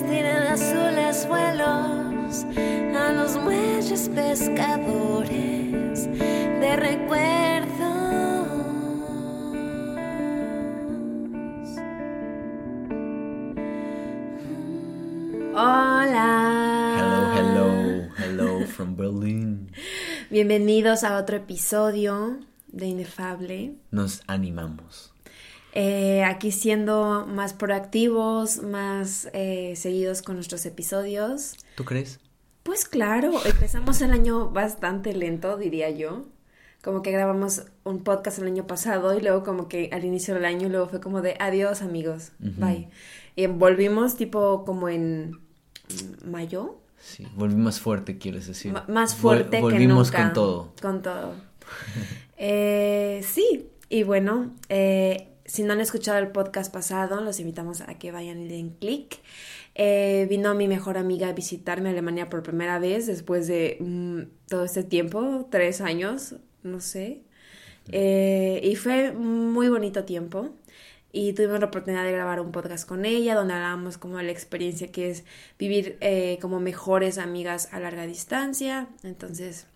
tienen azules vuelos a los muelles pescadores de recuerdos. Hola. Hello, hello, hello from Berlin. Bienvenidos a otro episodio de Inefable. Nos animamos. Eh, aquí siendo más proactivos, más eh, seguidos con nuestros episodios. ¿Tú crees? Pues claro, empezamos el año bastante lento, diría yo. Como que grabamos un podcast el año pasado y luego como que al inicio del año luego fue como de adiós amigos, bye. Y volvimos tipo como en mayo. Sí, volvimos fuerte, quieres decir. M- más fuerte Vol- volvimos que nunca. con todo. Con todo. Eh, sí, y bueno, eh, si no han escuchado el podcast pasado, los invitamos a que vayan y den clic. Eh, vino mi mejor amiga a visitarme a Alemania por primera vez después de mm, todo este tiempo, tres años, no sé. Eh, y fue muy bonito tiempo. Y tuvimos la oportunidad de grabar un podcast con ella, donde hablábamos como de la experiencia que es vivir eh, como mejores amigas a larga distancia. Entonces,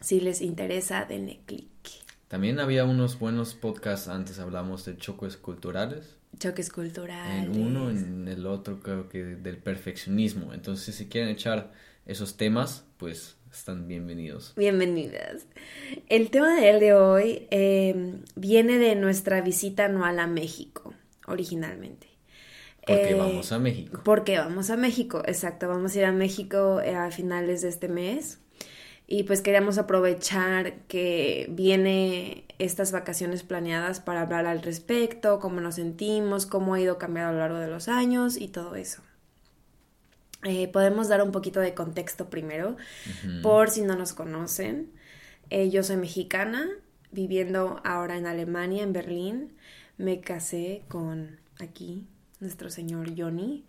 si les interesa, denle clic. También había unos buenos podcasts antes, hablamos de choques culturales. Choques culturales. En uno, en el otro creo que del perfeccionismo. Entonces, si quieren echar esos temas, pues están bienvenidos. Bienvenidas. El tema del de hoy eh, viene de nuestra visita anual a México, originalmente. Porque Eh, vamos a México. Porque vamos a México, exacto. Vamos a ir a México eh, a finales de este mes. Y pues queríamos aprovechar que viene estas vacaciones planeadas para hablar al respecto, cómo nos sentimos, cómo ha ido cambiando a lo largo de los años y todo eso. Eh, podemos dar un poquito de contexto primero, por si no nos conocen. Eh, yo soy mexicana, viviendo ahora en Alemania, en Berlín. Me casé con aquí, nuestro señor Johnny,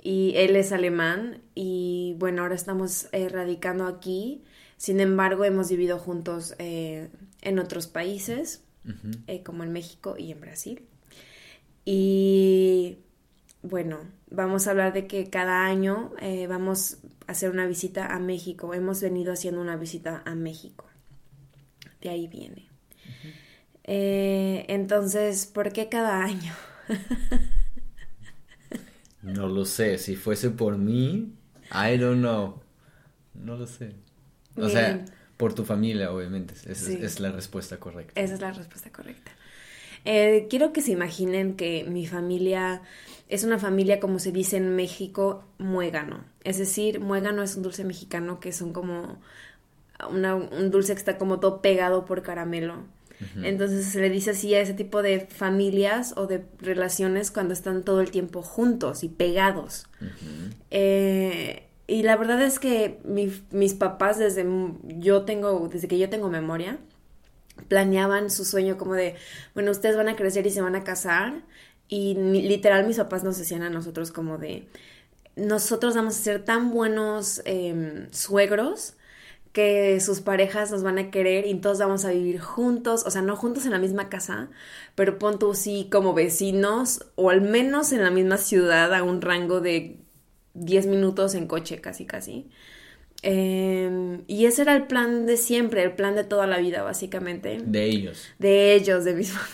y él es alemán. Y bueno, ahora estamos eh, radicando aquí. Sin embargo, hemos vivido juntos eh, en otros países, eh, como en México y en Brasil. Y bueno, vamos a hablar de que cada año eh, vamos a hacer una visita a México. Hemos venido haciendo una visita a México. De ahí viene. Eh, entonces, ¿por qué cada año? No lo sé, si fuese por mí, I don't know. No lo sé. O sea, por tu familia, obviamente. Esa Sí. es la respuesta correcta. Esa es la respuesta correcta. Eh, quiero que se imaginen que mi familia es una familia, como se dice en México, muégano. Es decir, muégano es un dulce mexicano que son como una- un dulce que está como todo pegado por caramelo. Entonces se le dice así a ese tipo de familias o de relaciones cuando están todo el tiempo juntos y pegados. Eh, y la verdad es que mi- mis papás desde yo tengo, desde que yo tengo memoria, planeaban su sueño como de, bueno, ustedes van a crecer y se van a casar. Y literal mis papás nos decían a nosotros como de, nosotros vamos a ser tan buenos em, suegros que sus parejas nos van a querer y todos vamos a vivir juntos, o sea, no juntos en la misma casa, pero pon tú sí como vecinos o al menos en la misma ciudad a un rango de 10 minutos en coche, casi, casi. Em, y ese era el plan de siempre, el plan de toda la vida, básicamente. De ellos. De ellos, de mis papás.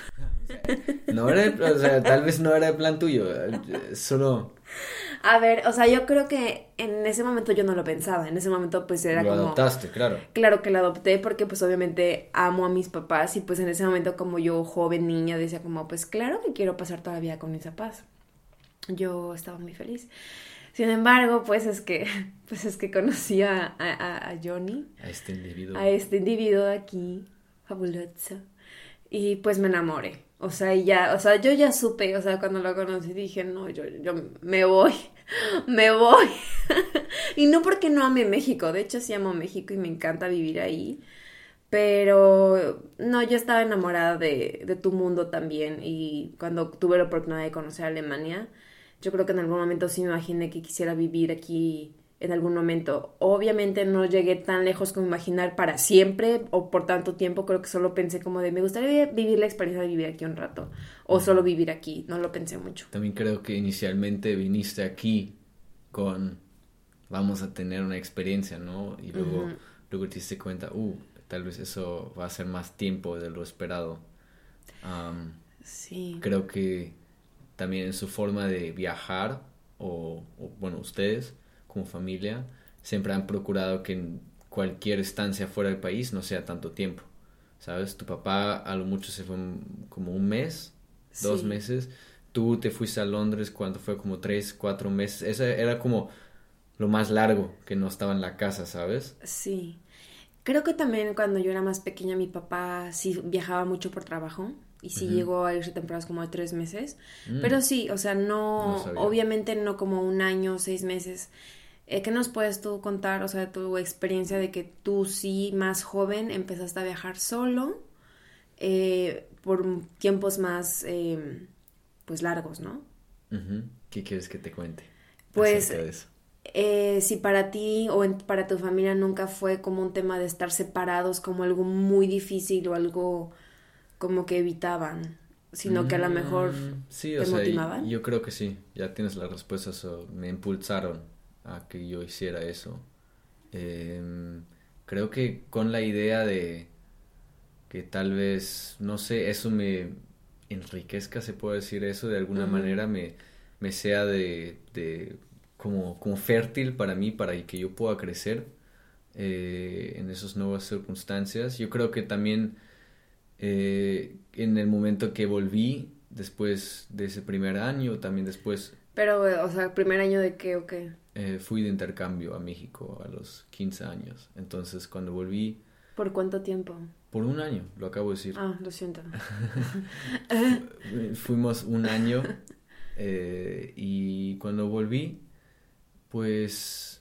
No era, el- o sea, tal vez no era el plan tuyo. eh, Solo A ver, o sea, yo creo que en ese momento yo no lo pensaba. En ese momento, pues era lo como. adoptaste, claro. Claro que lo adopté porque, pues, obviamente amo a mis papás. Y pues en ese momento, como yo, joven niña, decía, como, pues, claro que quiero pasar toda la vida con mis papás. Yo estaba muy feliz. Sin embargo, pues es que, pues es que conocí a, a, a Johnny. A este individuo. a este individuo aquí, fabuloso. Y pues me enamoré. O sea, y ya, o sea, yo ya supe, o sea, cuando lo conocí dije, no, yo, yo me voy, me voy. y no porque no ame México, de hecho sí amo México y me encanta vivir ahí. Pero no, yo estaba enamorada de, de tu mundo también. Y cuando tuve la oportunidad de conocer Alemania, yo creo que en algún momento sí me imaginé que quisiera vivir aquí en algún momento. Obviamente no llegué tan lejos como imaginar para siempre o por tanto tiempo. Creo que solo pensé como de me gustaría vivir la experiencia de vivir aquí un rato. O solo vivir aquí. No lo pensé mucho. También creo que inicialmente viniste aquí con vamos a tener una experiencia, ¿no? Y luego, luego te diste cuenta, uh, tal vez eso va a ser más tiempo de lo esperado. sí. Creo que también en su forma de viajar, o, o, bueno, ustedes como familia, siempre han procurado que en cualquier estancia fuera del país no sea tanto tiempo. ¿Sabes? Tu papá a lo mucho se fue como un mes, dos meses. Tú te fuiste a Londres cuando fue como tres, cuatro meses. Eso era como lo más largo que no estaba en la casa, ¿sabes? Sí. Creo que también cuando yo era más pequeña mi papá sí viajaba mucho por trabajo y sí llegó a irse temporadas como de tres meses. Mm. Pero sí, o sea, no, obviamente no como un año, seis meses. Eh, ¿Qué nos puedes tú contar, o sea, tu experiencia de que tú sí, más joven, empezaste a viajar solo eh, por tiempos más, eh, pues, largos, ¿no? ¿Qué quieres que te cuente? Pues, eh, si para ti o para tu familia nunca fue como un tema de estar separados como algo muy difícil o algo como que evitaban, sino que a lo mejor mm, sí, te motivaban. Yo creo que sí, ya tienes la respuesta, eso me impulsaron a que yo hiciera eso. Em, creo que con la idea de que tal vez, no sé, eso me enriquezca, se puede decir eso, de alguna manera me, me sea de, de como, como, fértil para mí, para que yo pueda crecer eh, en esas nuevas circunstancias. Yo creo que también eh, en el momento que volví, después de ese primer año, también después... Pero, o sea, ¿primer año de qué o qué? Eh, fui de intercambio a México a los 15 años. Entonces, cuando volví... ¿Por cuánto tiempo? Por un año, lo acabo de decir. Ah, lo siento. Fuimos un año eh, y cuando volví, pues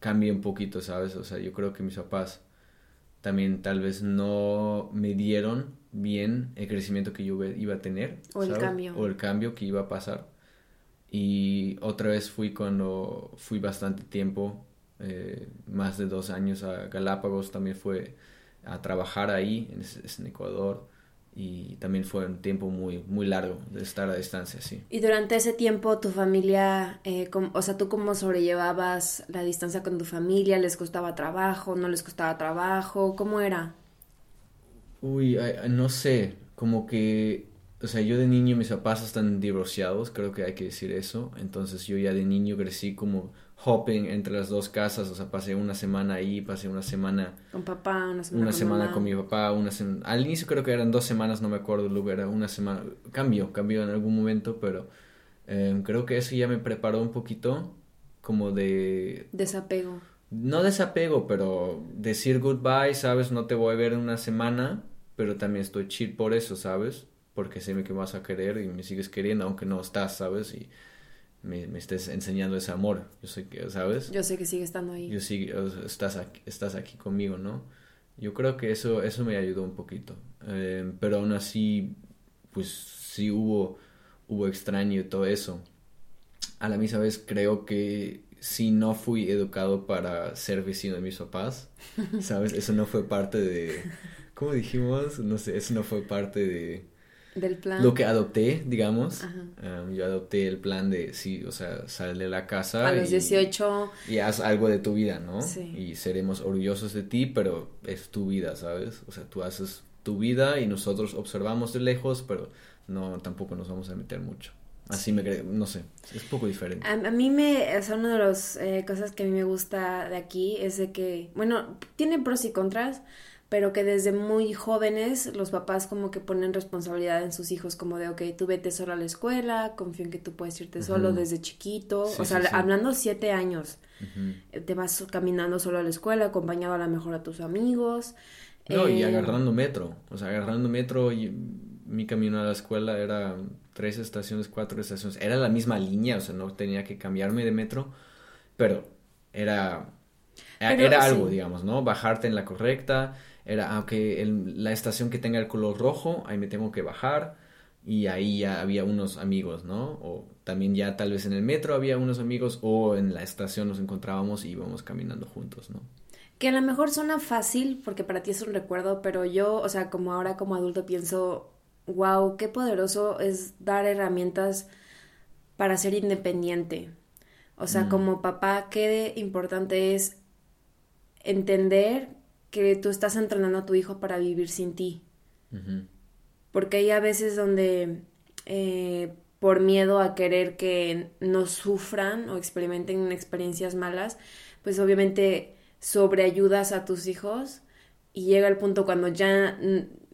cambié un poquito, ¿sabes? O sea, yo creo que mis papás también tal vez no me dieron bien el crecimiento que yo iba a tener. O el cambio. O el cambio que iba a pasar. Y otra vez fui cuando fui bastante tiempo, eh, más de dos años a Galápagos, también fue a trabajar ahí, en, en, Ecuador, y también fue un tiempo muy, muy largo de estar a distancia, sí. Y durante ese tiempo, tu familia, eh, o sea, ¿tú cómo sobrellevabas la distancia con tu familia? ¿Les costaba trabajo? ¿No les costaba trabajo? ¿Cómo era? Uy, no sé, como que o sea, yo de niño mis papás están divorciados, creo que hay que decir eso. Entonces yo ya de niño crecí como hopping entre las dos casas, o sea, pasé una semana ahí, pasé una semana con papá, una semana, una con, semana con mi papá, una semana, al inicio creo que eran dos semanas, no me acuerdo, luego era una semana, cambió, cambió en algún momento, pero em, creo que eso ya me preparó un poquito como de desapego. No desapego, pero decir goodbye, ¿sabes? No te voy a ver en una semana, pero también estoy chill por eso, ¿sabes? porque sé que vas a querer y me sigues queriendo, aunque no estás, ¿sabes? Y me, me estés enseñando ese amor, yo sé que, ¿sabes? Yo sé que sigue estando ahí. Yo sí, estás aquí, estás aquí conmigo, ¿no? Yo creo que eso, eso me ayudó un poquito, eh, pero aún así, pues sí hubo, hubo extraño y todo eso. A la misma vez creo que si no fui educado para ser vecino de mis papás, ¿sabes? Eso no fue parte de, ¿cómo dijimos? No sé, eso no fue parte de del plan. Lo que adopté, digamos. Um, yo adopté el plan de, sí, o sea, sal de la casa. A los 18. Y haz algo de tu vida, ¿no? Sí. Y seremos orgullosos de ti, pero es tu vida, ¿sabes? O sea, tú haces tu vida y nosotros observamos de lejos, pero no, tampoco nos vamos a meter mucho. Así me creo, no sé, es poco diferente. A, mí me, o sea, una de las eh, cosas que a mí me gusta de aquí es de que, bueno, tiene pros y contras, pero que desde muy jóvenes los papás como que ponen responsabilidad en sus hijos como de, ok, tú vete solo a la escuela, confío en que tú puedes irte solo desde chiquito, o sea, hablando siete años, eh, te vas caminando solo a la escuela, acompañado a lo mejor a tus amigos. No, y eh, agarrando metro, o sea, agarrando metro, y mi camino a la escuela era tres estaciones, cuatro estaciones, era la misma línea, o sea, no tenía que cambiarme de metro, pero era... era algo, digamos, ¿no? Bajarte en la correcta, era, aunque ah, la estación que tenga el color rojo, ahí me tengo que bajar y ahí ya había unos amigos, ¿no? O también ya tal vez en el metro había unos amigos o en la estación nos encontrábamos y íbamos caminando juntos, ¿no? Que a lo mejor suena fácil porque para ti es un recuerdo, pero yo, o sea, como ahora como adulto pienso, wow, qué poderoso es dar herramientas para ser independiente. O sea, mm. como papá, qué importante es entender que tú estás entrenando a tu hijo para vivir sin ti. Porque hay a veces donde eh, por miedo a querer que no sufran o experimenten experiencias malas, pues obviamente sobreayudas a tus hijos y llega el punto cuando ya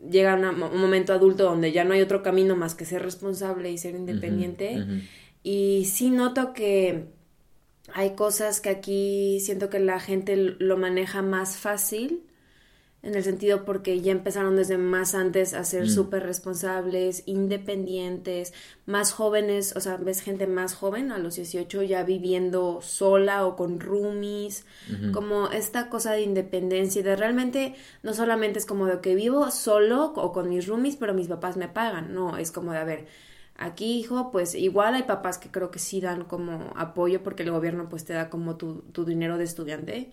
llega un momento adulto donde ya no hay otro camino más que ser responsable y ser independiente. Y sí noto que hay cosas que aquí siento que la gente lo maneja más fácil en el sentido porque ya empezaron desde más antes a ser mm. súper responsables, independientes, más jóvenes, o sea, ves gente más joven a los 18 ya viviendo sola o con roomies, como esta cosa de independencia de realmente no solamente es como de que vivo solo o con mis roomies, pero mis papás me pagan, no, es como de, a ver, aquí hijo, pues igual hay papás que creo que sí dan como apoyo porque el gobierno pues te da como tu, tu dinero de estudiante,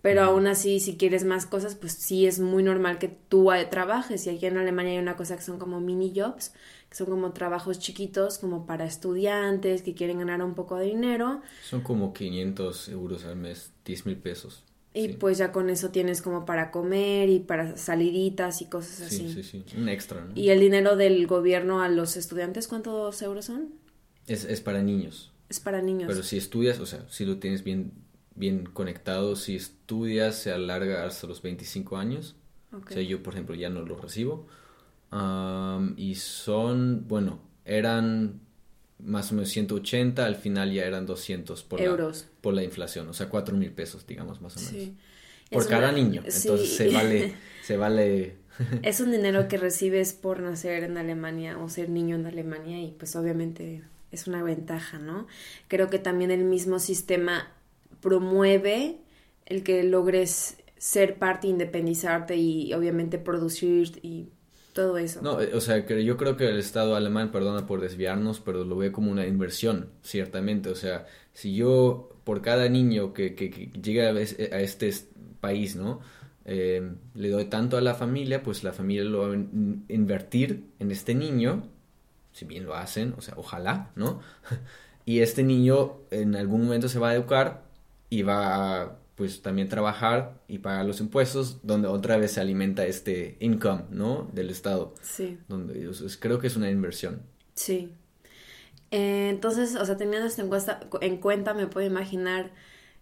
pero aún así, si quieres más cosas, pues sí es muy normal que tú trabajes. Y aquí en Alemania hay una cosa que son como mini jobs, que son como trabajos chiquitos, como para estudiantes que quieren ganar un poco de dinero. Son como 500 euros al mes, 10 mil pesos. Y pues ya con eso tienes como para comer y para saliditas y cosas así. Sí, sí, sí, un extra. ¿no? ¿Y el dinero del gobierno a los estudiantes cuántos euros son? Es, es para niños. Es para niños. Pero si estudias, o sea, si lo tienes bien bien conectado. Si estudias, se alarga hasta los 25 años. O sea, yo, por ejemplo, ya no lo recibo. y son, bueno, eran más o menos 180, al final ya eran 200 por, Euros. La, por la inflación, o sea, 4 mil pesos, digamos, más o menos. Por cada niño, entonces se vale, se vale... es un dinero que recibes por nacer en Alemania o ser niño en Alemania y pues obviamente es una ventaja, ¿no? Creo que también el mismo sistema promueve el que logres ser parte, independizarte y obviamente producir y todo eso. No, o sea, yo creo que el Estado alemán, perdona por desviarnos, pero lo ve como una inversión, ciertamente. O sea, si yo, por cada niño que, que, llega a este país, ¿no? Eh, le doy tanto a la familia, pues la familia lo va a invertir en este niño, si bien lo hacen, o sea, ojalá, ¿no? y este niño en algún momento se va a educar y va a pues también trabajar y pagar los impuestos, donde otra vez se alimenta este income, ¿no? Del Estado. Sí. Donde creo que es una inversión. Sí. Eh, entonces, o sea, teniendo esta encuesta en cuenta, me puedo imaginar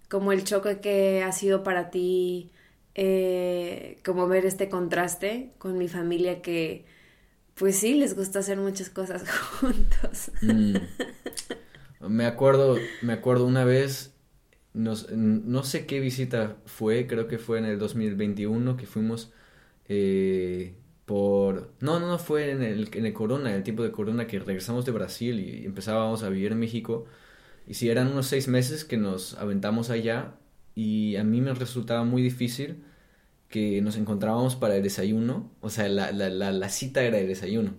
como el choque que ha sido para ti, eh, como ver este contraste con mi familia que, pues sí, les gusta hacer muchas cosas juntos. Mm. Me acuerdo, me acuerdo una vez no sé qué visita fue, creo que fue en el 2021 que fuimos eh, por... No, no, no, fue en el, en el Corona, el tiempo de Corona que regresamos de Brasil y empezábamos a vivir en México. Y si eran unos seis meses que nos aventamos allá y a mí me resultaba muy difícil que nos encontrábamos para el desayuno, o sea, la, la, la, la cita era el desayuno,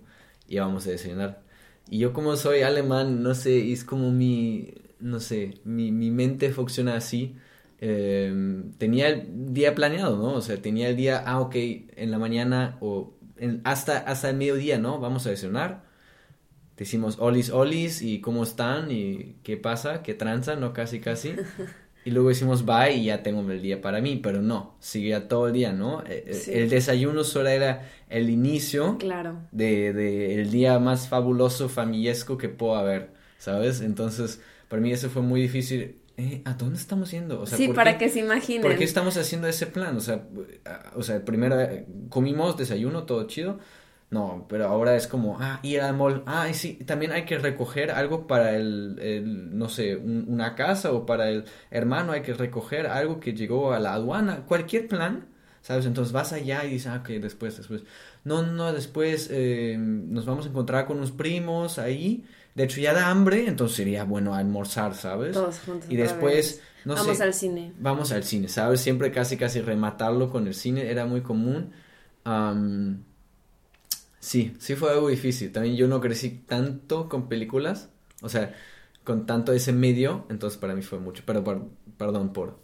íbamos a desayunar. Y yo como soy alemán, no sé, es como mi, no sé, mi, mi mente funciona así. Em, tenía el día planeado, ¿no? O sea, tenía el día, ah, ok, en la mañana o hasta, hasta el mediodía, ¿no? Vamos a desayunar. Decimos olis, olis, y cómo están, y qué pasa, qué tranza, ¿no? Casi, casi. Y luego decimos bye y ya tengo el día para mí, pero no, seguía todo el día, ¿no? E, e, el desayuno solo era el inicio claro. de, de el día más fabuloso, familiesco que puedo haber, ¿sabes? Entonces, para mí eso fue muy difícil. Eh, ¿A dónde estamos yendo? O sea, sí, para que se imaginen. ¿Por qué estamos haciendo ese plan? O sea, o sea, primero eh, comimos desayuno, todo chido. No, pero ahora es como, ah, ir al mall. Ah, y sí, también hay que recoger algo para el, el no sé, una casa o para el hermano hay que recoger algo que llegó a la aduana. Cualquier plan, ¿sabes? Entonces vas allá y dices, ah, ok, después, después. No, no, después eh, nos vamos a encontrar con unos primos ahí de hecho, ya da hambre, entonces sería bueno almorzar, ¿sabes? Todos juntos. Y después, no vamos al cine. Vamos al cine, ¿sabes? Siempre casi, casi rematarlo con el cine era muy común. sí, sí fue algo difícil. También yo no crecí tanto con películas, o sea, con tanto ese medio, entonces para mí fue mucho. Pero perdón por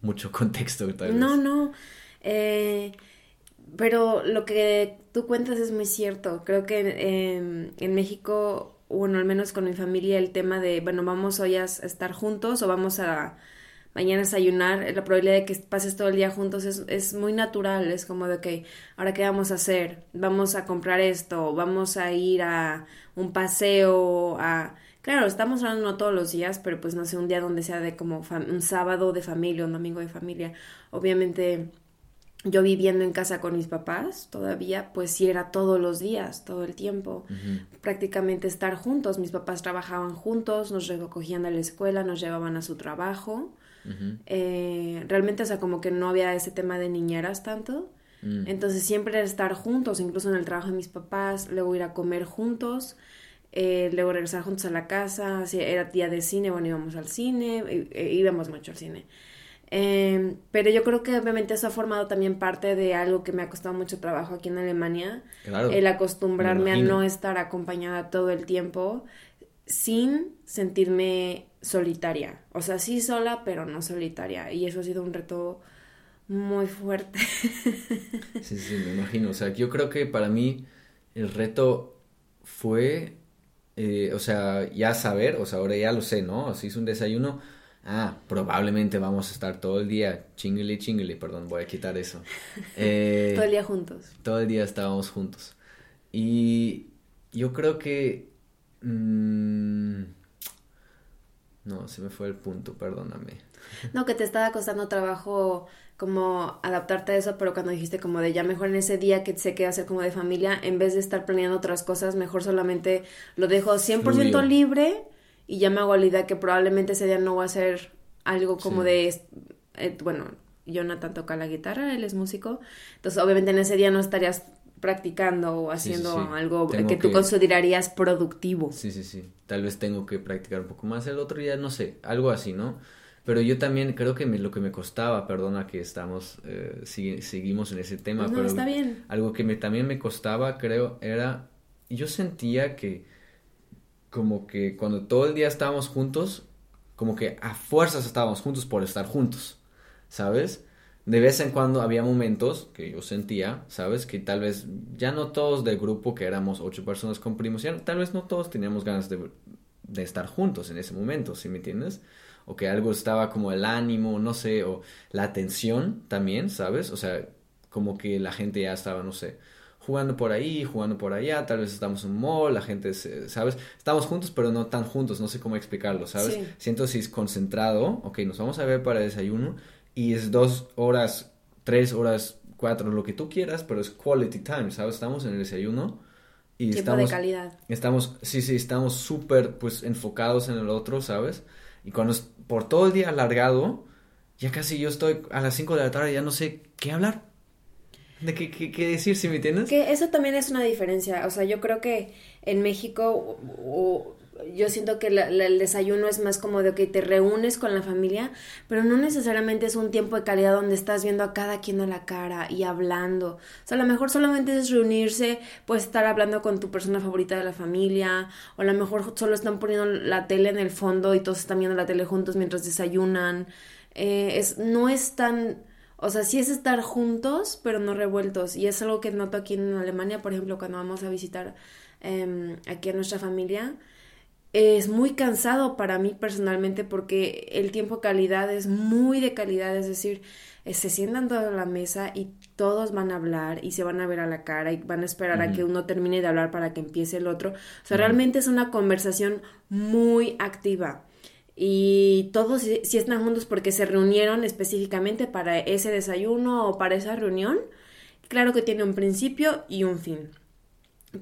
mucho contexto. no, no. Eh, pero lo que tú cuentas es muy cierto. Creo que en México bueno, al menos con mi familia, el tema de, bueno, vamos hoy a estar juntos o vamos a mañana desayunar, la probabilidad de que pases todo el día juntos es, es muy natural, es como de que, ahora qué vamos a hacer, vamos a comprar esto, vamos a ir a un paseo, a... Claro, estamos hablando no todos los días, pero pues no sé, un día donde sea de como un sábado de familia, un domingo de familia. Obviamente yo viviendo en casa con mis papás todavía, pues sí era todos los días, todo el tiempo, prácticamente estar juntos. Mis papás trabajaban juntos, nos recogían de la escuela, nos llevaban a su trabajo. Eh, realmente, o sea, como que no había ese tema de niñeras tanto. Mm. Entonces siempre era estar juntos, incluso en el trabajo de mis papás, luego ir a comer juntos, eh, luego regresar juntos a la casa, si era día de cine, bueno, íbamos al cine, eh, íbamos mucho al cine. Em, pero yo creo que obviamente eso ha formado también parte de algo que me ha costado mucho trabajo aquí en Alemania, el acostumbrarme a no estar acompañada todo el tiempo sin sentirme solitaria. O sea, sí sola, pero no solitaria. Y eso ha sido un reto muy fuerte. Sí, sí, me imagino. O sea, yo creo que para mí el reto fue, eh, o sea, ya saber, o sea, ahora ya lo sé, ¿no? Si es un desayuno, ah, probablemente vamos a estar todo el día, chingle, chingle, perdón, voy a quitar eso. Eh, todo el día juntos. Todo el día estábamos juntos. Y yo creo que... Mmm, no, se me fue el punto, perdóname. No, que te estaba costando trabajo como adaptarte a eso, pero cuando dijiste como de ya mejor en ese día que sé que hacer como de familia, en vez de estar planeando otras cosas, mejor solamente lo dejo 100% libre y ya me hago la idea que probablemente ese día no voy a hacer algo como de, eh, bueno, Jonathan toca la guitarra, él es músico, entonces obviamente en ese día no estarías practicando o haciendo algo que tú considerarías productivo. Sí, sí, sí. Tal vez tengo que practicar un poco más el otro día, no sé, algo así, ¿no? Pero yo también creo que lo que me costaba, perdona que estamos, eh, seguimos en ese tema, no, pero está bien. algo que me, también me costaba, creo, era, yo sentía que como que cuando todo el día estábamos juntos, como que a fuerzas estábamos juntos por estar juntos, ¿sabes? de vez en cuando había momentos que yo sentía, ¿sabes? Que tal vez ya no todos del grupo, que éramos ocho personas con primos, ya tal vez no todos teníamos ganas de, de estar juntos en ese momento, ¿sí me entiendes? O que algo estaba como el ánimo, no sé, o la atención también, ¿sabes? O sea, como que la gente ya estaba, no sé, jugando por ahí, jugando por allá, tal vez estamos en un mall, la gente, ¿sabes? Estamos juntos, pero no tan juntos, no sé cómo explicarlo, ¿sabes? Siento si es concentrado, ok, nos vamos a ver para desayuno, y es dos horas, tres horas, cuatro, lo que tú quieras, pero es quality time, ¿sabes? Estamos en el desayuno y Tiempo estamos... de calidad. Estamos, sí, sí, estamos súper, pues, enfocados en el otro, ¿sabes? Y cuando es por todo el día alargado, ya casi yo estoy a las cinco de la tarde, ya no sé qué hablar. ¿De qué, qué, qué decir, si me entiendes? Que eso también es una diferencia. O sea, yo creo que en México o, yo siento que el desayuno es más como de que te reúnes con la familia, pero no necesariamente es un tiempo de calidad donde estás viendo a cada quien a la cara y hablando. O sea, a lo mejor solamente es reunirse, puedes estar hablando con tu persona favorita de la familia, o a lo mejor solo están poniendo la tele en el fondo y todos están viendo la tele juntos mientras desayunan. Eh, es, no es tan... O sea, sí es estar juntos, pero no revueltos. Y es algo que noto aquí en Alemania, por ejemplo, cuando vamos a visitar em, aquí a nuestra familia es muy cansado para mí personalmente porque el tiempo calidad es muy de calidad, es decir, eh, se sientan todos a la mesa y todos van a hablar y se van a ver a la cara y van a esperar a que uno termine de hablar para que empiece el otro. O sea, realmente es una conversación muy activa. Y todos si, están juntos porque se reunieron específicamente para ese desayuno o para esa reunión. Claro que tiene un principio y un fin,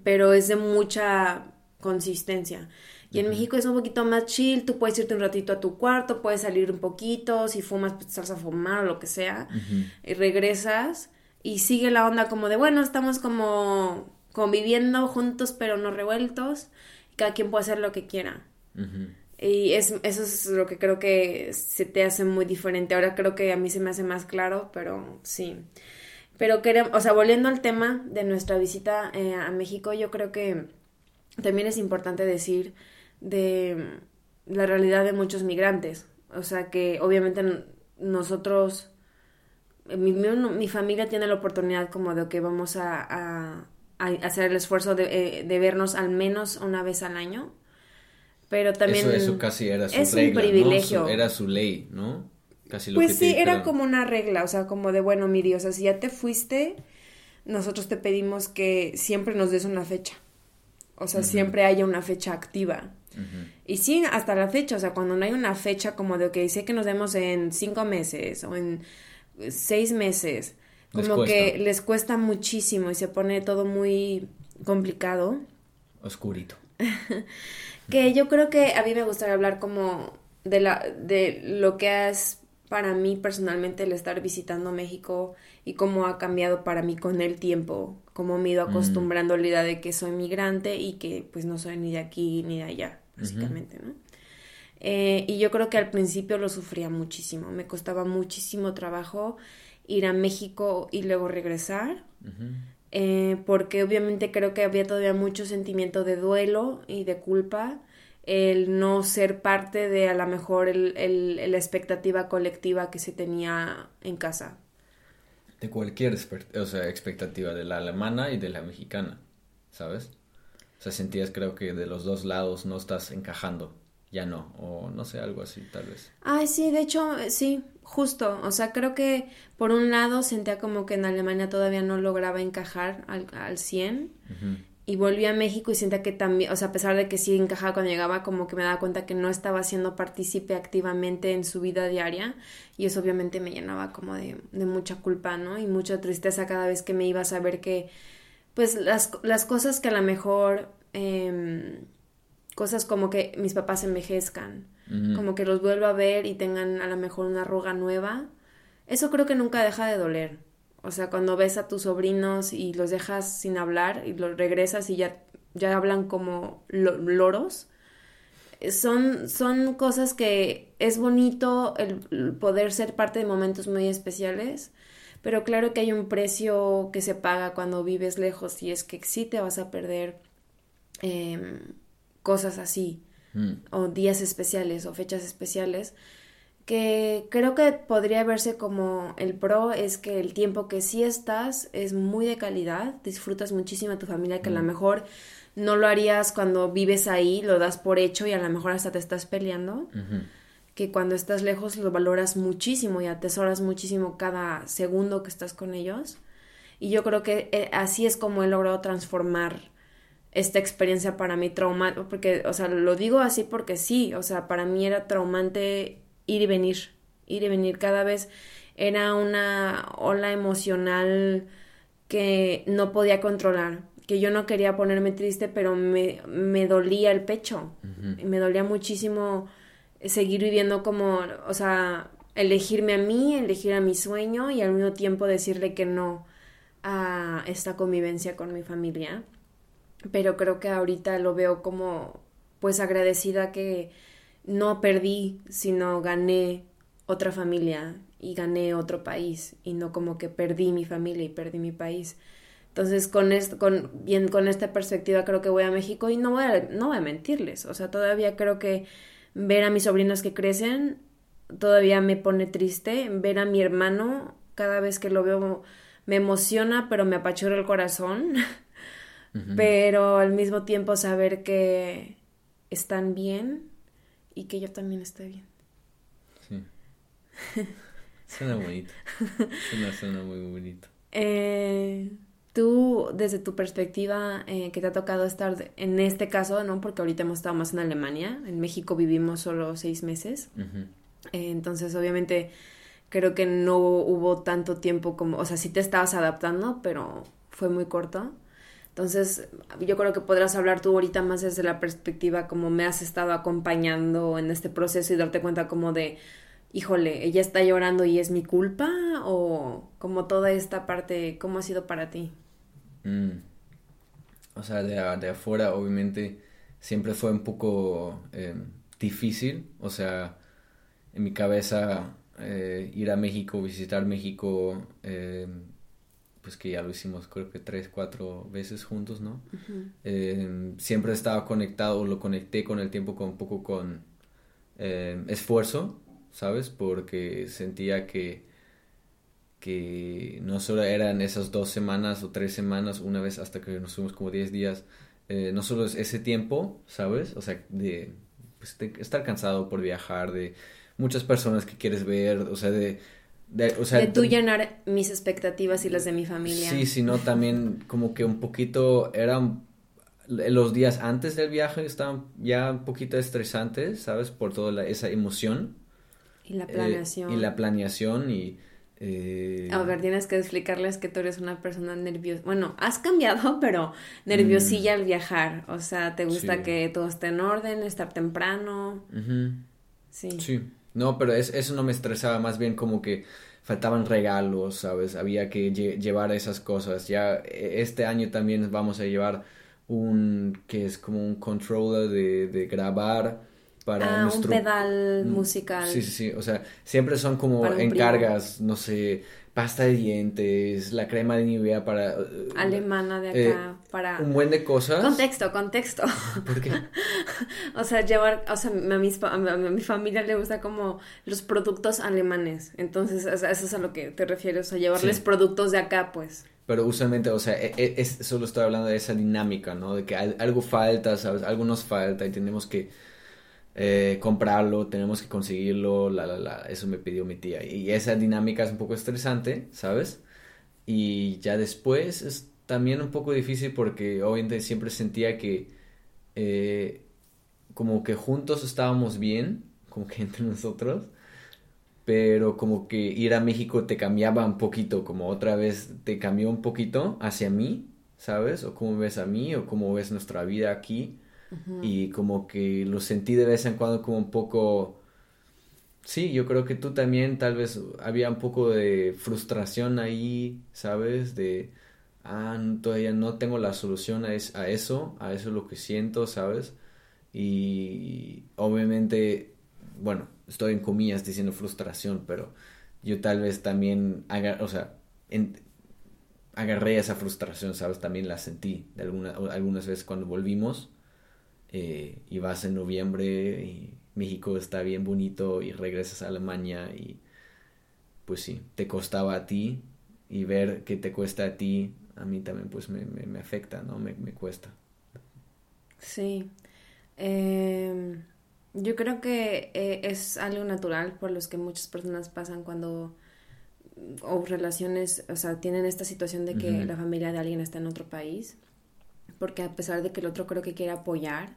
pero es de mucha consistencia. Y en México es un poquito más chill, tú puedes irte un ratito a tu cuarto, puedes salir un poquito, si fumas, pues estás a fumar o lo que sea, y regresas y sigue la onda como de, bueno, estamos como conviviendo juntos pero no revueltos, y cada quien puede hacer lo que quiera. Y es, eso es lo que creo que se te hace muy diferente. Ahora creo que a mí se me hace más claro, pero sí. Pero queremos, o sea, volviendo al tema de nuestra visita eh, a México, yo creo que también es importante decir de la realidad de muchos migrantes. O sea que obviamente nosotros, mi, mi, familia tiene la oportunidad como de que vamos a, a, hacer el esfuerzo de, eh, de, vernos al menos una vez al año. Pero también... Eso, casi era su es un privilegio. era su ley, ¿no? Casi lo pues sí, era como una regla, o sea, como de, bueno, miri, o sea, si ya te fuiste, nosotros te pedimos que siempre nos des una fecha. O sea, siempre haya una fecha activa. Y sí, hasta la fecha, o sea, cuando no hay una fecha como de, que sé que nos demos en cinco meses o en seis meses, como que les cuesta muchísimo y se pone todo muy complicado. Oscurito. que yo creo que a mí me gustaría hablar como de, la, de lo que es para mí personalmente el estar visitando México y cómo ha cambiado para mí con el tiempo, cómo me he ido mm. acostumbrando a la idea de que soy migrante y que pues no soy ni de aquí ni de allá, básicamente, ¿no? Eh, y yo creo que al principio lo sufría muchísimo, me costaba muchísimo trabajo ir a México y luego regresar, eh, porque obviamente creo que había todavía mucho sentimiento de duelo y de culpa, el no ser parte de a lo mejor el, el, la expectativa colectiva que se tenía en casa. De cualquier o sea, expectativa, de la alemana y de la mexicana, ¿sabes? O sea, sentías creo que de los dos lados no estás encajando ya no, o no sé, algo así tal vez. Ay, sí, de hecho, sí, justo, o sea, creo que por un lado sentía como que en Alemania todavía no lograba encajar al, al 100 y volví a México y sentía que también, o sea, a pesar de que sí encajaba cuando llegaba, como que me daba cuenta que no estaba siendo partícipe activamente en su vida diaria y eso obviamente me llenaba como de, de mucha culpa, ¿no? Y mucha tristeza cada vez que me iba a saber que, pues, las, las cosas que a lo mejor... Eh, cosas como que mis papás envejezcan, como que los vuelvo a ver y tengan a lo mejor una arruga nueva, eso creo que nunca deja de doler. O sea, cuando ves a tus sobrinos y los dejas sin hablar y los regresas y ya, ya hablan como loros, son, son cosas que es bonito el poder ser parte de momentos muy especiales, pero claro que hay un precio que se paga cuando vives lejos y es que sí te vas a perder eh, cosas así, mm. o días especiales o fechas especiales, que creo que podría verse como el pro es que el tiempo que sí estás es muy de calidad, disfrutas muchísimo a tu familia, que a lo mm. mejor no lo harías cuando vives ahí, lo das por hecho y a lo mejor hasta te estás peleando. Que cuando estás lejos lo valoras muchísimo y atesoras muchísimo cada segundo que estás con ellos. Y yo creo que eh, así es como he logrado transformar esta experiencia para mí traumante, porque, o sea, lo digo así porque sí, o sea, para mí era traumante ir y venir, ir y venir. Cada vez era una ola emocional que no podía controlar, que yo no quería ponerme triste, pero me, me dolía el pecho, me dolía muchísimo seguir viviendo como, o sea, elegirme a mí, elegir a mi sueño y al mismo tiempo decirle que no a esta convivencia con mi familia pero creo que ahorita lo veo como pues agradecida que no perdí, sino gané otra familia y gané otro país y no como que perdí mi familia y perdí mi país. Entonces, con, esto, con, bien, con esta perspectiva creo que voy a México y no voy a, no voy a mentirles. O sea, todavía creo que ver a mis sobrinos que crecen todavía me pone triste. Ver a mi hermano cada vez que lo veo me emociona, pero me apachura el corazón. pero al mismo tiempo saber que están bien y que yo también estoy bien. Sí. Suena bonito. Suena, suena muy bonito. Eh, tú, desde tu perspectiva, eh, que te ha tocado estar en este caso, ¿no? Porque ahorita hemos estado más en Alemania, en México vivimos solo seis meses. Eh, entonces, obviamente, creo que no hubo tanto tiempo como, o sea, sí te estabas adaptando, pero fue muy corto. Entonces, yo creo que podrás hablar tú ahorita más desde la perspectiva como me has estado acompañando en este proceso y darte cuenta como de, híjole, ella está llorando y es mi culpa o como toda esta parte, ¿cómo ha sido para ti? Mm. O sea, de, afuera obviamente siempre fue un poco em, difícil, o sea, en mi cabeza eh, ir a México, visitar México, eh, pues que ya lo hicimos creo que tres, cuatro veces juntos, ¿no? Eh, siempre estaba conectado, lo conecté con el tiempo con un poco con eh, esfuerzo, ¿sabes? Porque sentía que, que no solo eran esas dos semanas o tres semanas, una vez hasta que nos fuimos como diez días, eh, no solo es ese tiempo, ¿sabes? O sea, de pues, estar cansado por viajar, de muchas personas que quieres ver, o sea, de... De, o sea, de tú llenar mis expectativas y las de mi familia. Sí, sino también como que un poquito eran los días antes del viaje estaban ya un poquito estresantes, ¿sabes? Por toda esa emoción. Y la planeación. y la planeación y eh, a ver, tienes que explicarles que tú eres una persona nerviosa. Bueno, has cambiado, pero nerviosilla mm. al viajar. O sea, te gusta que todo esté en orden, estar temprano. Sí. Sí. No, pero eso no me estresaba, más bien como que faltaban regalos, ¿sabes? Había que llevar esas cosas. Ya e, este año también vamos a llevar un que es como un controller de, de grabar para ah, un pedal musical. Sí, sí, sí, o sea, siempre son como encargas, no sé, pasta de dientes, la crema de Nivea para... Uh, Alemana de eh, acá, para... Un buen de cosas. Contexto, contexto. ¿Por qué? o sea, llevar, o sea, a mi, a mi, familia le gusta como los productos alemanes, entonces eso es a lo que te refieres, o sea, llevarles productos de acá, pues. Pero usualmente, o sea, e, e, es, solo estoy hablando de esa dinámica, ¿no? De que algo falta, ¿sabes? Algo nos falta y tenemos que eh, comprarlo, tenemos que conseguirlo, la, la, la, eso me pidió mi tía. Y esa dinámica es un poco estresante, ¿sabes? Y ya después es también un poco difícil porque obviamente siempre sentía que eh, como que juntos estábamos bien, como que entre nosotros, pero como que ir a México te cambiaba un poquito, como otra vez te cambió un poquito hacia mí, ¿sabes? O cómo ves a mí, o cómo ves nuestra vida aquí y como que lo sentí de vez en cuando como un poco... Sí, yo creo que tú también tal vez había un poco de frustración ahí, ¿sabes? De, ah, todavía no tengo la solución a, a eso, a eso es lo que siento, ¿sabes? Y obviamente, bueno, estoy en comillas diciendo frustración, pero yo tal vez también, o sea, agarré esa frustración, ¿sabes? También la sentí de alguna, algunas veces cuando volvimos eh, y vas en noviembre y México está bien bonito y regresas a Alemania y pues sí, te costaba a ti y ver que te cuesta a ti, a mí también pues me, me, afecta, ¿no? Me, me cuesta. Sí. Em, yo creo que eh, es algo natural por los que muchas personas pasan cuando o relaciones, o sea, tienen esta situación de que la familia de alguien está en otro país, porque a pesar de que el otro creo que quiere apoyar,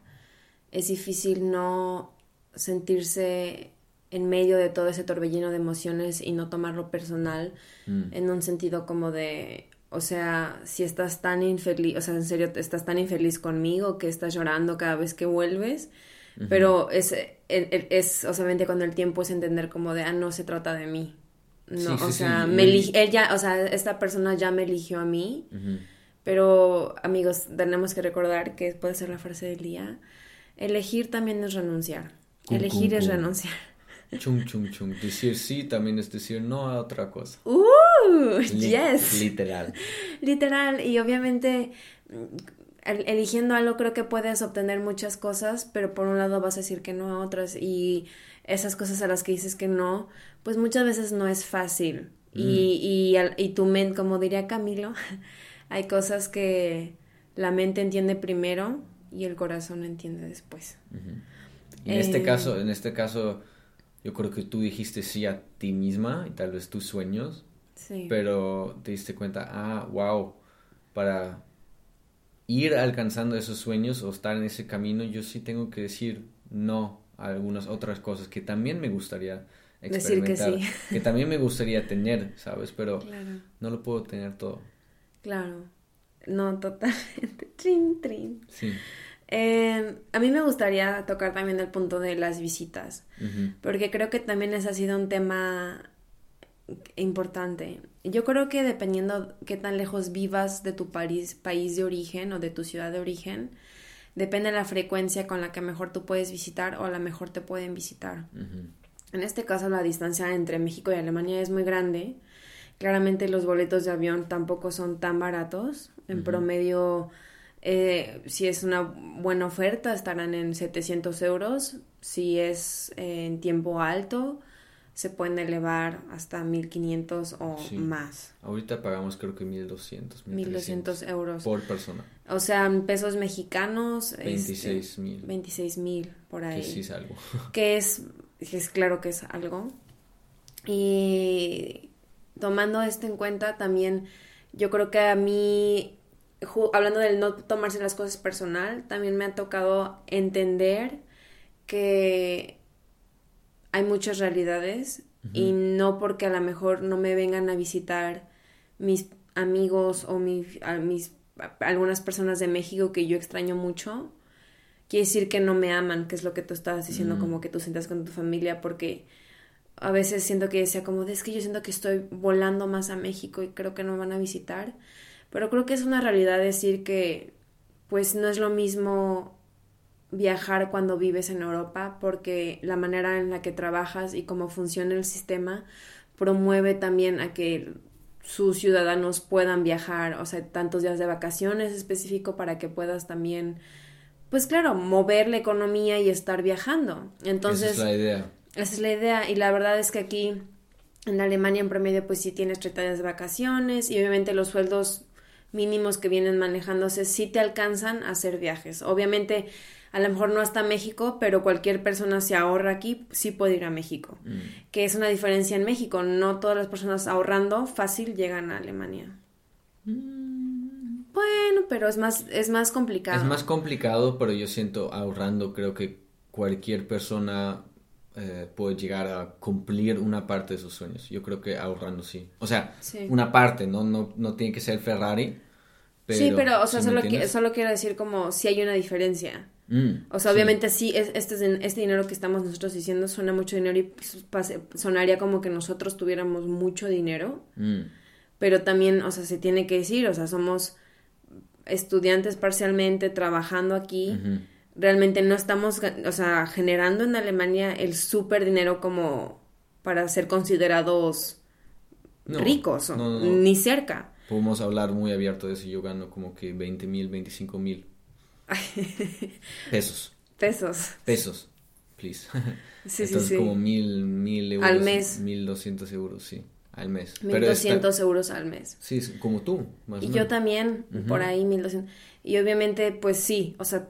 es difícil no sentirse en medio de todo ese torbellino de emociones y no tomarlo personal mm. en un sentido como de, o sea, si estás tan infeliz, o sea, en serio, estás tan infeliz conmigo que estás llorando cada vez que vuelves, pero es, es, obviamente cuando el tiempo es entender como de, ah, no se trata de mí. No, o sea, me él ya, o sea, esta persona ya me eligió a mí, pero amigos, tenemos que recordar que puede ser la frase del día, Elegir también es renunciar. Elegir es renunciar. Chung, chung, chung. Decir sí también es decir no a otra cosa. ¡Uh! yes. Literal. Literal. Y obviamente eligiendo algo creo que puedes obtener muchas cosas, pero por un lado vas a decir que no a otras y esas cosas a las que dices que no, pues muchas veces no es fácil. Y, mm. y, y tu mente, como diría Camilo, hay cosas que la mente entiende primero y el corazón entiende después. En este eh, caso, en este caso, yo creo que tú dijiste sí a ti misma y tal vez tus sueños, sí. pero te diste cuenta, ah, wow, para ir alcanzando esos sueños o estar en ese camino, yo sí tengo que decir no a algunas otras cosas que también me gustaría experimentar, Decir que, sí. que también me gustaría tener, ¿sabes? Pero no lo puedo tener todo. Claro. No, totalmente. Trin, trin. Sí. Eh, a mí me gustaría tocar también el punto de las visitas, porque creo que también ese ha sido un tema importante. Yo creo que dependiendo qué tan lejos vivas de tu país, país de origen o de tu ciudad de origen, depende de la frecuencia con la que mejor tú puedes visitar o a la mejor te pueden visitar. En este caso, la distancia entre México y Alemania es muy grande. Claramente los boletos de avión tampoco son tan baratos. En promedio eh, si es una buena oferta, estarán en 700 euros. Si es en tiempo alto, se pueden elevar hasta 1500 o más. Ahorita pagamos creo que 1200. 1200 euros. Por persona. O sea, en pesos mexicanos. 26 este, mil. 26 mil por ahí. Que sí es algo. que es, es claro que es algo. Y tomando esto en cuenta también, yo creo que a mí, hablando del no tomarse las cosas personal, también me ha tocado entender que hay muchas realidades y no porque a lo mejor no me vengan a visitar mis amigos o mis, algunas personas de México que yo extraño mucho, quiere decir que no me aman, que es lo que tú estabas diciendo, como que tú sientas con tu familia, porque a veces siento que decía como, es que yo siento que estoy volando más a México y creo que no van a visitar, pero creo que es una realidad decir que pues no es lo mismo viajar cuando vives en Europa porque la manera en la que trabajas y cómo funciona el sistema promueve también a que sus ciudadanos puedan viajar, o sea, tantos días de vacaciones específico para que puedas también, pues claro, mover la economía y estar viajando. Entonces, esa es la idea. Esa es la idea y la verdad es que aquí en Alemania en promedio pues sí tienes 30 días de vacaciones y obviamente los sueldos mínimos que vienen manejándose sí te alcanzan a hacer viajes. Obviamente a lo mejor no hasta México, pero cualquier persona se ahorra aquí, sí puede ir a México. Mm. Que es una diferencia en México. No todas las personas ahorrando fácil llegan a Alemania. Mm. Bueno, pero es más, es más complicado. Es más complicado, pero yo siento ahorrando, creo que cualquier persona eh, puede llegar a cumplir una parte de sus sueños. Yo creo que ahorrando sí. O sea, una parte, ¿no? No, no tiene que ser Ferrari. sí, pero, o sea, solo, solo quiero decir como si hay una diferencia. Mm, o sea, obviamente sí, este, este dinero que estamos nosotros diciendo suena mucho dinero y pues, sonaría como que nosotros tuviéramos mucho dinero, mm. pero también, o sea, se tiene que decir, o sea, somos estudiantes parcialmente trabajando aquí, realmente no estamos, o sea, generando en Alemania el súper dinero como para ser considerados ricos, ni cerca. Podemos hablar muy abierto de eso, yo gano como que 20 mil, 25 mil Pesos. Pesos. Pesos, please. Sí, Entonces, sí, como mil, mil euros. Al mes. Mil doscientos euros, sí. Al mes. Mil doscientos euros al mes. Sí, como tú, más Y yo también, por ahí, mil doscientos. Y obviamente, pues sí, o sea,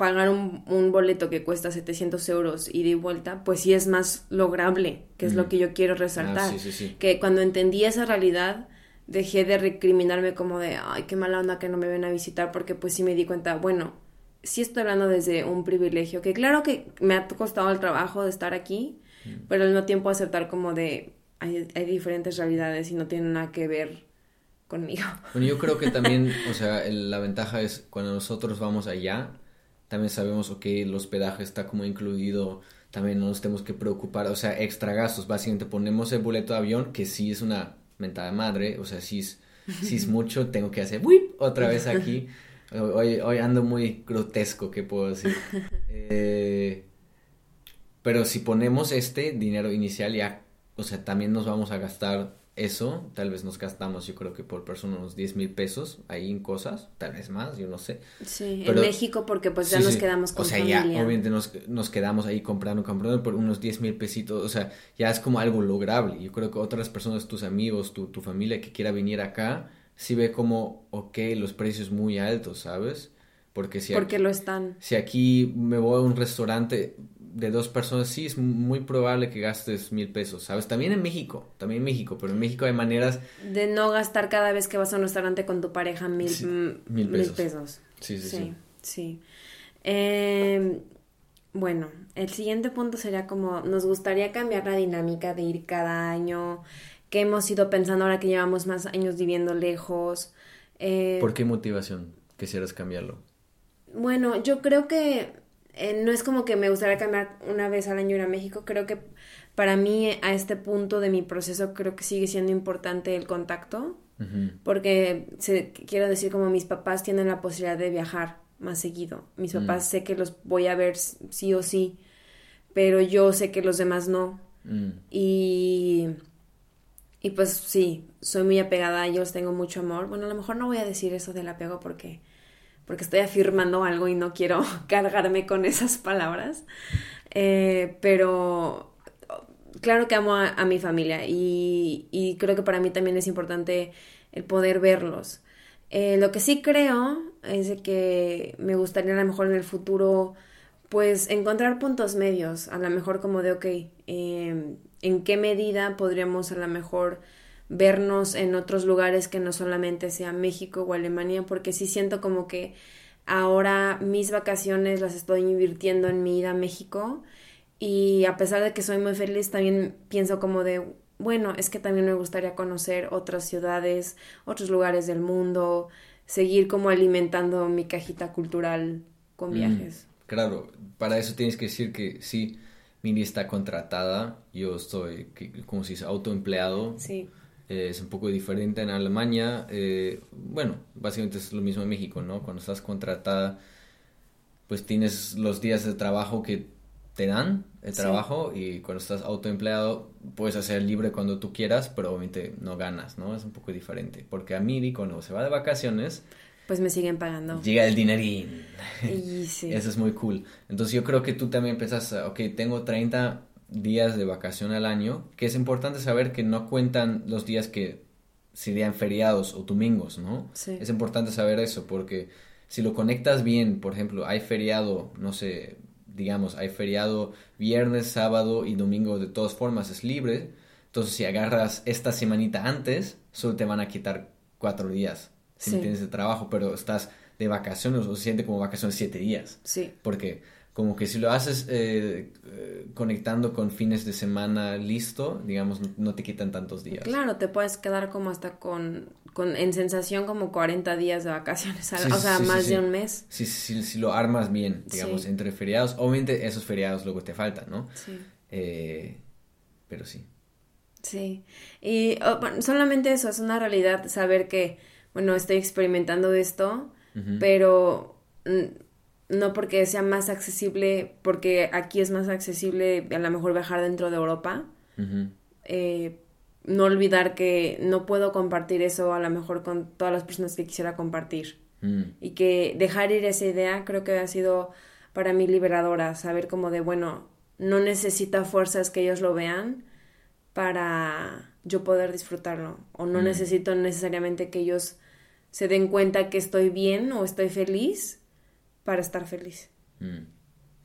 pagar un, un, boleto que cuesta 700 euros y de vuelta, pues sí es más lograble, que es lo que yo quiero resaltar. Ah, sí, sí, que cuando entendí esa realidad, dejé de recriminarme como de, ay, qué mala onda que no me ven a visitar, porque pues sí me di cuenta, bueno, sí estoy hablando desde un privilegio, que claro que me ha costado el trabajo de estar aquí, mm. pero al mismo tiempo aceptar como de, hay, hay diferentes realidades y no tienen nada que ver conmigo. Bueno, yo creo que también, o sea, la ventaja es cuando nosotros vamos allá, también sabemos, ok, el hospedaje está como incluido, también no nos tenemos que preocupar, o sea, extra gastos, básicamente ponemos el boleto de avión, que sí es una mentada madre, o sea, si es, si es mucho, tengo que hacer ¡Wip! otra vez aquí. Hoy, hoy ando muy grotesco, ¿qué puedo decir? Eh, pero si ponemos este dinero inicial, ya, o sea, también nos vamos a gastar eso, tal vez nos gastamos, yo creo que por persona unos 10 mil pesos ahí en cosas, tal vez más, yo no sé. Sí, en México porque pues ya nos quedamos con O sea, ya obviamente nos, nos, quedamos ahí comprando, comprando por unos 10 mil pesitos, o sea, ya es como algo lograble. Yo creo que otras personas, tus amigos, tu, tu familia que quiera venir acá, sí ve como, ok, los precios muy altos, ¿sabes? Porque si... Porque lo están. Si aquí me voy a un restaurante, de dos personas, sí, es muy probable que gastes mil pesos, ¿sabes? También en México, también en México, pero en México hay maneras... De no gastar cada vez que vas a un restaurante con tu pareja mil, mil, pesos. Sí, sí, sí. Sí, em, bueno, el siguiente punto sería como, nos gustaría cambiar la dinámica de ir cada año, que hemos ido pensando ahora que llevamos más años viviendo lejos. Eh, ¿Por qué motivación quisieras cambiarlo? Bueno, yo creo que eh, no es como que me gustaría cambiar una vez al año ir a México, creo que para mí a este punto de mi proceso creo que sigue siendo importante el contacto, porque se, quiero decir como mis papás tienen la posibilidad de viajar más seguido, mis mm. papás sé que los voy a ver sí o sí, pero yo sé que los demás no. Mm. Y, y pues sí, soy muy apegada a ellos, tengo mucho amor. Bueno, a lo mejor no voy a decir eso del apego porque porque estoy afirmando algo y no quiero cargarme con esas palabras. Eh, pero claro que amo a, mi familia y, y, creo que para mí también es importante el poder verlos. Eh, lo que sí creo es de que me gustaría a lo mejor en el futuro pues encontrar puntos medios, a lo mejor como de, ok, em, en qué medida podríamos a lo mejor vernos en otros lugares que no solamente sea México o Alemania, porque sí siento como que ahora mis vacaciones las estoy invirtiendo en mi ida a México y a pesar de que soy muy feliz, también pienso como de, bueno, es que también me gustaría conocer otras ciudades, otros lugares del mundo, seguir como alimentando mi cajita cultural con mm, viajes. claro, para eso tienes que decir que sí, Mini está contratada, yo estoy, como si es autoempleado. Sí. Eh, es un poco diferente en Alemania. Eh, bueno, básicamente es lo mismo en México, ¿no? Cuando estás contratada, pues tienes los días de trabajo que te dan el trabajo y cuando estás autoempleado puedes hacer libre cuando tú quieras, pero obviamente no ganas, ¿no? Es un poco diferente. Porque a Miri cuando se va de vacaciones pues me siguen pagando. Llega el dinerín. sí. Eso es muy cool. Entonces yo creo que tú también piensas, ok, tengo 30 días de vacación al año, que es importante saber que no cuentan los días que serían feriados o domingos, ¿no? Sí. Es importante saber eso porque si lo conectas bien, por ejemplo, hay feriado, no sé, digamos, hay feriado viernes, sábado y domingo de todas formas es libre. Entonces si agarras esta semanita antes, solo te van a quitar cuatro días si tienes de trabajo, pero estás de vacaciones o se siente como vacaciones siete días. Sí. Porque como que si lo haces eh, eh, conectando con fines de semana listo, digamos, no te quitan tantos días. Claro, te puedes quedar como hasta con, con en sensación como 40 días de vacaciones, o sea, más de un mes. Sí, sí, si lo armas bien, digamos, entre feriados, obviamente esos feriados luego te faltan, ¿no? Sí. Eh, pero sí. Sí, y oh, solamente eso, es una realidad saber que bueno, estoy experimentando esto, pero no porque sea más accesible, porque aquí es más accesible a lo mejor viajar dentro de Europa. Eh, no olvidar que no puedo compartir eso a lo mejor con todas las personas que quisiera compartir. Mm. Y que dejar ir esa idea creo que ha sido para mí liberadora, saber como de, bueno, no necesita fuerzas que ellos lo vean para yo poder disfrutarlo. O no mm. necesito necesariamente que ellos se den cuenta que estoy bien o estoy feliz para estar feliz. Mm.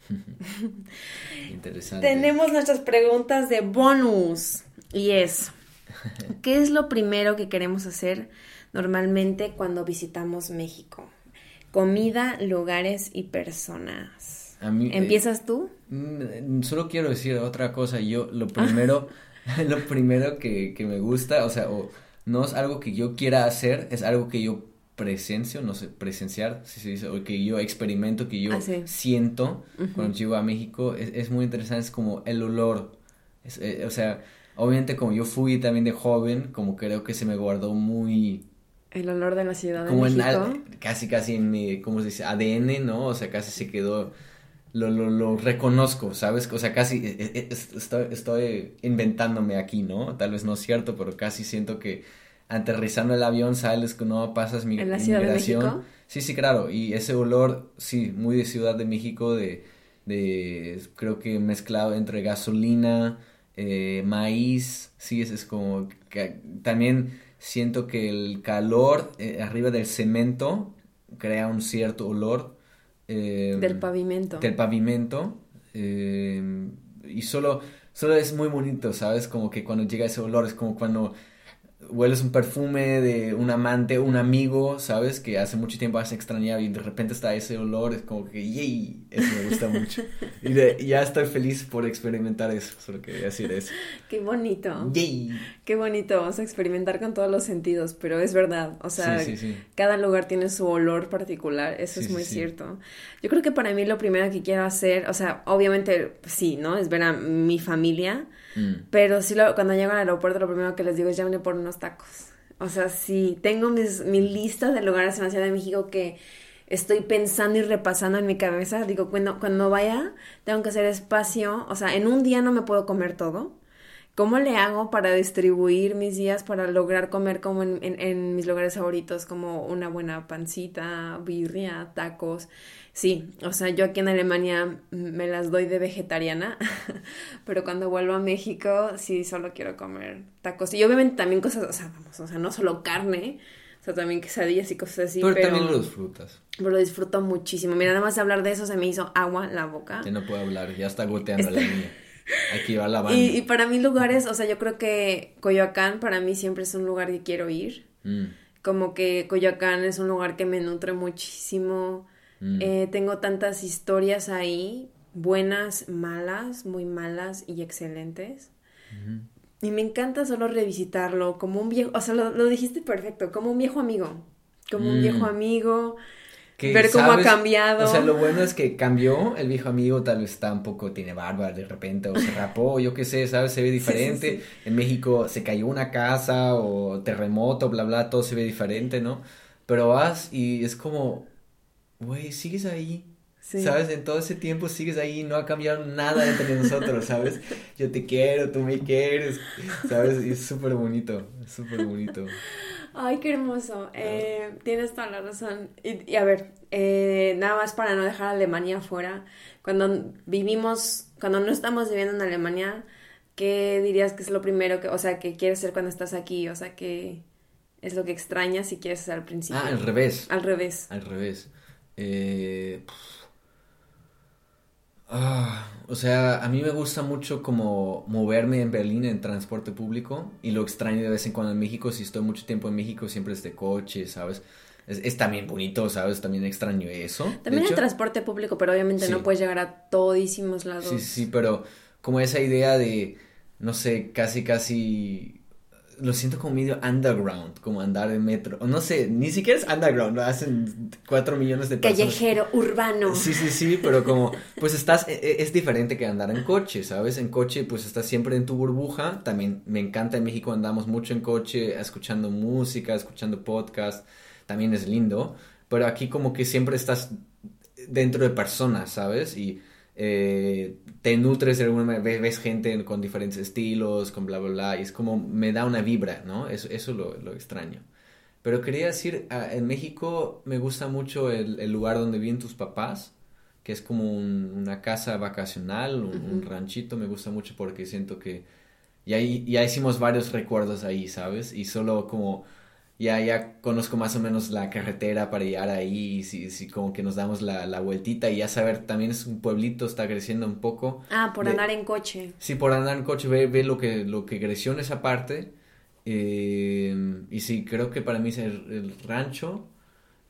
Interesante. Tenemos nuestras preguntas de bonus y es, ¿qué es lo primero que queremos hacer normalmente cuando visitamos México? Comida, lugares y personas. Eh, ¿Empiezas tú? Mm, solo quiero decir otra cosa. Yo lo primero, lo primero que, que, me gusta, o sea, o no es algo que yo quiera hacer, es algo que yo presencio, no sé, presenciar, si se dice, o que yo experimento, que yo ah, siento cuando llego a México, es, muy interesante, es como el olor, eh, o sea, obviamente como yo fui también de joven, como creo que se me guardó muy... El olor de la ciudad de como México. En, casi, casi en mi, ¿cómo se dice? ADN, ¿no? O sea, casi se quedó lo, lo, lo, reconozco, ¿sabes? O sea, casi eh, eh, estoy, estoy inventándome aquí, ¿no? Tal vez no es cierto, pero casi siento que aterrizando el avión sales que no pasas mi, ¿En la Ciudad migración. De México? Sí, sí, claro. Y ese olor, sí, muy de Ciudad de México, de, de creo que mezclado entre gasolina, eh, maíz, sí, es, es como que también siento que el calor arriba del cemento crea un cierto olor Em, del pavimento. Del pavimento. Em, y solo, solo es muy bonito, ¿sabes? Como que cuando llega ese olor es como cuando hueles un perfume de un amante, un amigo, ¿sabes? Que hace mucho tiempo has extrañado y de repente está ese olor, es como que, ¡yay! Eso me gusta mucho. Y ya estoy feliz por experimentar eso, solo quería decir eso. ¡Qué bonito! ¡Yay! ¡Qué bonito! Vamos a experimentar con todos los sentidos, pero es verdad, o sea, cada lugar tiene su olor particular, eso es muy cierto. Yo creo que para mí lo primero que quiero hacer, o sea, obviamente sí, ¿no? Es ver a mi familia, Mm. Pero sí, lo, cuando llego al aeropuerto, lo primero que les digo es llámenme por unos tacos. O sea, sí, tengo mis, mi lista de lugares en la Ciudad de México que estoy pensando y repasando en mi cabeza. Digo, cuando, cuando vaya, tengo que hacer espacio. O sea, en un día no me puedo comer todo. ¿cómo le hago para distribuir mis días para lograr comer como en, en, mis lugares favoritos, como una buena pancita, birria, tacos? Sí, o sea, yo aquí en Alemania me las doy de vegetariana, pero cuando vuelvo a México sí solo quiero comer tacos. Y obviamente también cosas, o sea, vamos, o sea, no solo carne, o sea, también quesadillas y cosas así. Pero, también lo disfrutas. Pero lo disfruto muchísimo. Mira, nada más de hablar de eso se me hizo agua en la boca. Ya no puedo hablar, ya está goteando la niña. Aquí va la banda. Y, y, para mí lugares, o sea, yo creo que Coyoacán para mí siempre es un lugar que quiero ir. Mm. Como que Coyoacán es un lugar que me nutre muchísimo Mm. Eh, tengo tantas historias ahí, buenas, malas, muy malas y excelentes. Y me encanta solo revisitarlo como un viejo, o sea, lo, dijiste perfecto, como un viejo amigo, como un viejo mm. amigo. ver cómo ha cambiado. O sea, lo bueno es que cambió, el viejo amigo tal vez está un poco, tiene barba de repente, o se rapó, yo qué sé, ¿sabes? Se ve diferente. En México se cayó una casa o terremoto, bla, bla, todo se ve diferente, ¿no? Pero vas y es como, güey, sigues ahí. ¿Sabes? En todo ese tiempo sigues ahí, no ha cambiado nada entre nosotros, ¿sabes? Yo te quiero, tú me quieres, ¿sabes? Y es súper bonito, es súper bonito. Ay, qué hermoso. Eh, tienes toda la razón. Y, a ver, eh, nada más para no dejar a Alemania fuera, cuando vivimos, cuando no estamos viviendo en Alemania, ¿qué dirías que es lo primero que, o sea, que quieres hacer cuando estás aquí? O sea, que es lo que extrañas si quieres hacer al principio. Ah, al revés. Al revés. Al revés. Eh, ah, o sea, a mí me gusta mucho como moverme en Berlín en transporte público y lo extraño de vez en cuando en México. Si estoy mucho tiempo en México, siempre es de coche, ¿sabes? Es, también bonito, ¿sabes? También extraño eso. También el transporte público, pero obviamente no puedes llegar a todísimos lados. Sí, sí, pero como esa idea de, no sé, casi, casi lo siento como medio underground, como andar en metro. O no sé, ni siquiera es underground, lo hacen cuatro millones de personas. Callejero, urbano. Sí, sí, sí, pero como, pues estás, e, e, es diferente que andar en coche, ¿sabes? En coche, pues estás siempre en tu burbuja. También me encanta en México, andamos mucho en coche, escuchando música, escuchando podcast. También es lindo. Pero aquí como que siempre estás dentro de personas, ¿sabes? Y eh, te nutres alguna ves, ves, gente con diferentes estilos, con bla, bla, bla, y es como me da una vibra, ¿no? Eso, eso lo, lo extraño. Pero quería decir, en México me gusta mucho el, el, lugar donde viven tus papás, que es como una casa vacacional, un, ranchito, me gusta mucho porque siento que ya, ya hicimos varios recuerdos ahí, ¿sabes? Y solo como ya, ya conozco más o menos la carretera para llegar ahí, y si, si como que nos damos la, la, vueltita y ya saber, también es un pueblito, está creciendo un poco. Ah, por andar en coche. Sí, por andar en coche, ve, ve lo, que, lo que creció en esa parte. Eh, y sí, creo que para mí es el, rancho,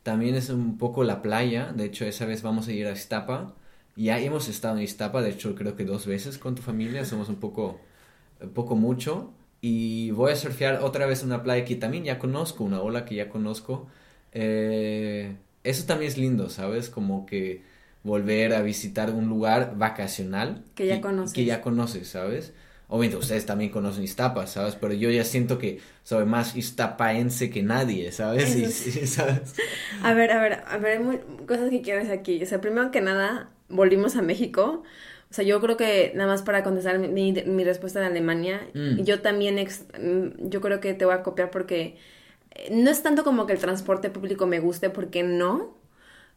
también es un poco la playa, de hecho esa vez vamos a ir a Iztapa, ya hemos estado en Iztapa, de hecho creo que dos veces con tu familia, somos un poco, un poco mucho y voy a surfear otra vez una playa que también ya conozco, una ola que ya conozco. Eh, eso también es lindo, ¿sabes? Como que volver a visitar un lugar vacacional. Que ya conoces. Que ya conoces, ¿sabes? Obviamente ustedes también conocen Iztapa, ¿sabes? Pero yo ya siento que soy más iztapaense que nadie, ¿sabes? Y, ¿sabes? A ver, a ver, a ver, hay cosas que quieres aquí. O sea, primero que nada, volvimos a México. O sea, yo creo que nada más para contestar mi, mi respuesta de Alemania, mm. yo también, mm, yo creo que te voy a copiar porque eh, no es tanto como que el transporte público me guste, porque no,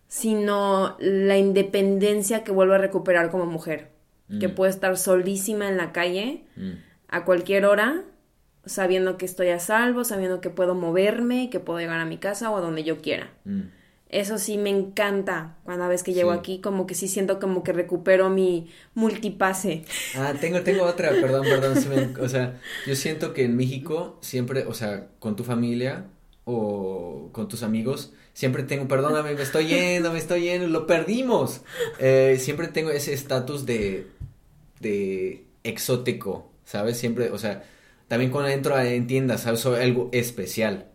sino la independencia que vuelvo a recuperar como mujer, que mm. puedo estar solísima en la calle a cualquier hora, sabiendo que estoy a salvo, sabiendo que puedo moverme, que puedo llegar a mi casa o a donde yo quiera. Eso sí me encanta cuando vez que llego aquí, como que sí siento como que recupero mi multipase. Ah, tengo, tengo otra, perdón, perdón. o sea, yo siento que en México siempre, o sea, con tu familia o con tus amigos, siempre tengo, perdóname, me estoy yendo, me estoy yendo, lo perdimos. Eh, siempre tengo ese estatus de, de exótico, ¿sabes? Siempre, o sea, también cuando entro en tiendas, ¿sabes? Soy algo especial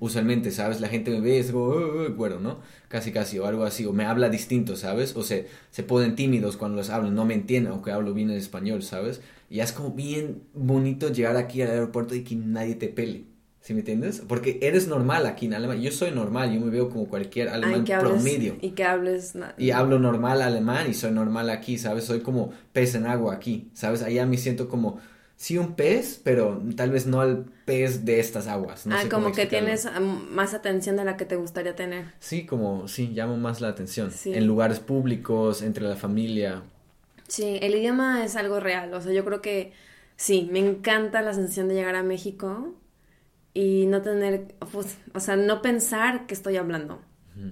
usualmente, ¿sabes? La gente me ve y es como, bueno, ¿no? Casi, casi, o algo así, o me habla distinto, ¿sabes? O se, se ponen tímidos cuando los hablo, no me entienden, aunque hablo bien en español, ¿sabes? Y es como bien bonito llegar aquí al aeropuerto y que nadie te pele. ¿Sí me entiendes? Porque eres normal aquí en Alemania. Yo soy normal, yo me veo como cualquier alemán promedio. Y que hables. Y hablo normal alemán y soy normal aquí, ¿sabes? Soy como pez en agua aquí, ¿sabes? Allá me siento como sí un pez, pero tal vez no el pez de estas aguas. ah, como que tienes más atención de la que te gustaría tener. Sí, como, sí, llamo más la atención. En lugares públicos, entre la familia. Sí, el idioma es algo real. O sea, yo creo que sí, me encanta la sensación de llegar a México y no tener, pues, o sea, no pensar que estoy hablando.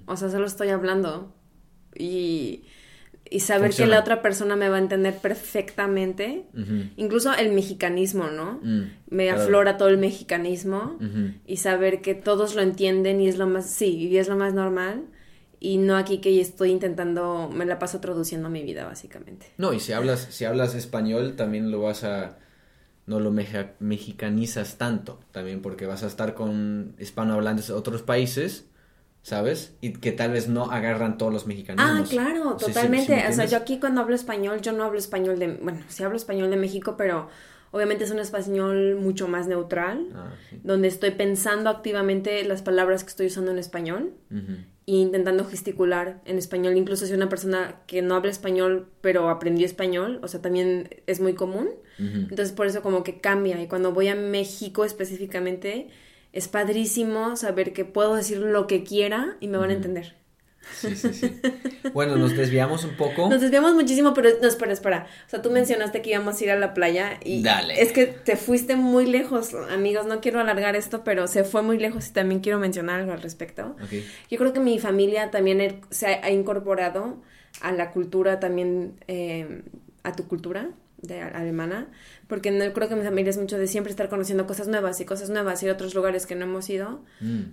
O sea, solo estoy hablando y y saber que la otra persona me va a entender perfectamente. Incluso el mexicanismo, ¿no? Mm, me aflora todo el mexicanismo y saber que todos lo entienden y es lo más, sí, y es lo más normal. Y no aquí que estoy intentando, me la paso traduciendo mi vida, básicamente. No, y si hablas, si hablas español, también lo vas a, no lo mexicanizas tanto, también porque vas a estar con hispanohablantes de otros países ¿sabes? Y que tal vez no agarran todos los mexicanos. Ah, claro, totalmente. o sea, yo aquí cuando hablo español, yo no hablo español de, bueno, sí hablo español de México, pero obviamente es un español mucho más neutral, ah, donde estoy pensando activamente las palabras que estoy usando en español e intentando gesticular en español. Incluso si una persona que no habla español, pero aprendió español, o sea, también es muy común. Entonces, por eso como que cambia. Y cuando voy a México específicamente, es padrísimo saber que puedo decir lo que quiera y me van a entender. Sí, sí, sí. Bueno, nos desviamos un poco. Nos desviamos muchísimo, pero no, espera, espera. O sea, tú mencionaste que íbamos a ir a la playa y Dale. es que te fuiste muy lejos, amigos. No quiero alargar esto, pero se fue muy lejos y también quiero mencionar algo al respecto. Yo creo que mi familia también se ha, incorporado a la cultura también, eh, a tu cultura de alemana, porque no creo que mi familia es mucho de siempre estar conociendo cosas nuevas y cosas nuevas y otros lugares que no hemos ido. Mm.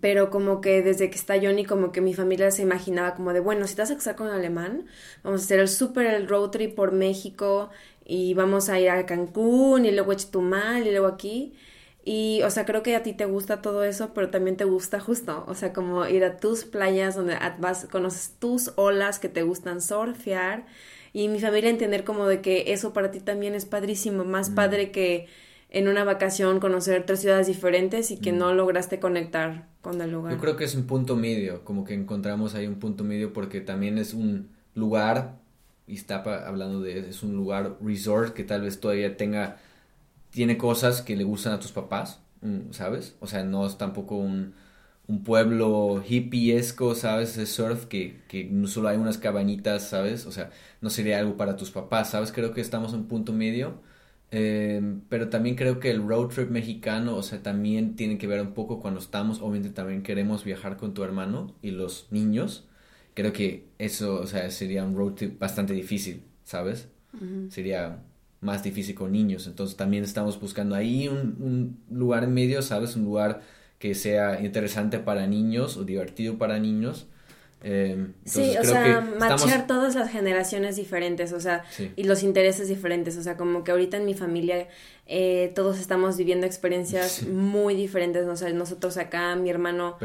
Pero como que desde que está Johnny, como que mi familia se imaginaba como de, bueno, si te vas a casar con un alemán, vamos a hacer el súper, el road trip por México y vamos a ir a Cancún y luego a Chetumal y luego aquí. Y, o sea, creo que a ti te gusta todo eso, pero también te gusta justo, o sea, como ir a tus playas donde vas, conoces tus olas que te gustan surfear y mi familia entender como de que eso para ti también es padrísimo, más mm. padre que en una vacación conocer tres ciudades diferentes y que mm. no lograste conectar con el lugar. Yo creo que es un punto medio, como que encontramos ahí un punto medio porque también es un lugar, y está hablando de, es un lugar resort que tal vez todavía tenga, tiene cosas que le gustan a tus papás, mm, ¿sabes? O sea, no es tampoco un un pueblo hippiesco, ¿sabes? De surf, que, que solo hay unas cabañitas, ¿sabes? O sea, no sería algo para tus papás, ¿sabes? Creo que estamos en un punto medio. Eh, pero también creo que el road trip mexicano, o sea, también tiene que ver un poco cuando estamos, obviamente también queremos viajar con tu hermano y los niños. Creo que eso, o sea, sería un road trip bastante difícil, ¿sabes? Sería más difícil con niños. Entonces también estamos buscando ahí un, un lugar en medio, ¿sabes? Un lugar que sea interesante para niños o divertido para niños. Eh, sí, o sea, machar todas las generaciones diferentes, o sea, y los intereses diferentes, o sea, como que ahorita en mi familia eh, todos estamos viviendo experiencias muy diferentes, o sea, nosotros acá, mi hermano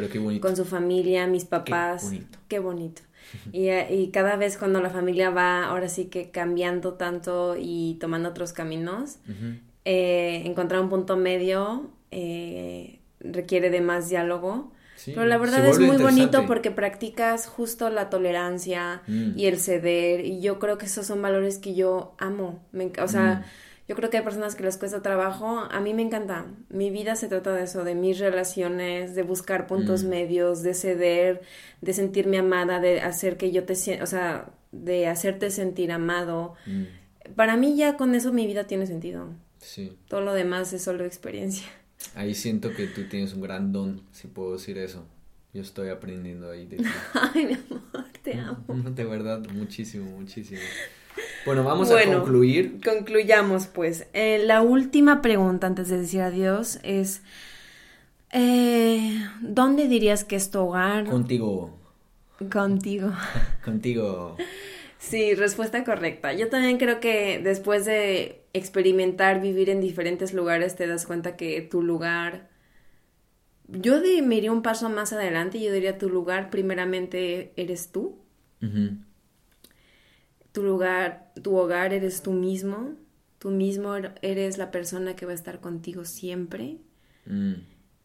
con su familia, mis papás, qué bonito. Y, eh, y, cada vez cuando la familia va ahora sí que cambiando tanto y tomando otros caminos, encontrar un punto medio eh, requiere de más diálogo. pero la verdad es muy bonito porque practicas justo la tolerancia mm. y el ceder. Y yo creo que esos son valores que yo amo. Me, o sea, mm. yo creo que hay personas que les cuesta trabajo. A mí me encanta. Mi vida se trata de eso, de mis relaciones, de buscar puntos mm. medios, de ceder, de sentirme amada, de hacer que yo te sienta, o sea, de hacerte sentir amado. Para mí ya con eso mi vida tiene sentido. Sí. Todo lo demás es solo experiencia. Ahí siento que tú tienes un gran don, si puedo decir eso. Yo estoy aprendiendo ahí de ti. Ay, mi amor, te amo. De verdad, muchísimo, muchísimo. Bueno, vamos a concluir. Concluyamos, pues. Eh, la última pregunta antes de decir adiós es: eh, ¿Dónde dirías que es tu hogar? Contigo. Contigo. Contigo. Sí, respuesta correcta. Yo también creo que después de experimentar vivir en diferentes lugares te das cuenta que tu lugar... Yo me iría un paso más adelante y yo diría tu lugar primeramente eres tú. Tu lugar, tu hogar eres tú mismo. Tú mismo er-, eres la persona que va a estar contigo siempre. Mm.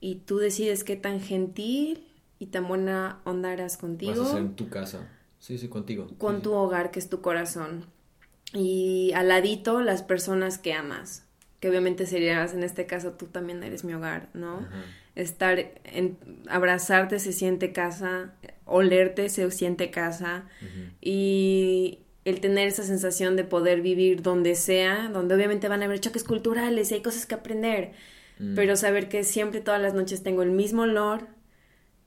Y tú decides qué tan gentil y tan buena onda eras contigo. Vas a ser en tu casa Sí, sí, contigo. Con tu hogar, que es tu corazón. Y al ladito, las personas que amas. que obviamente serías, en este caso, tú también eres mi hogar, ¿no? Estar, en, abrazarte se siente casa, olerte se siente casa y el tener esa sensación de poder vivir donde sea, donde obviamente van a haber choques culturales y hay cosas que aprender, mm. pero saber que siempre todas las noches tengo el mismo olor,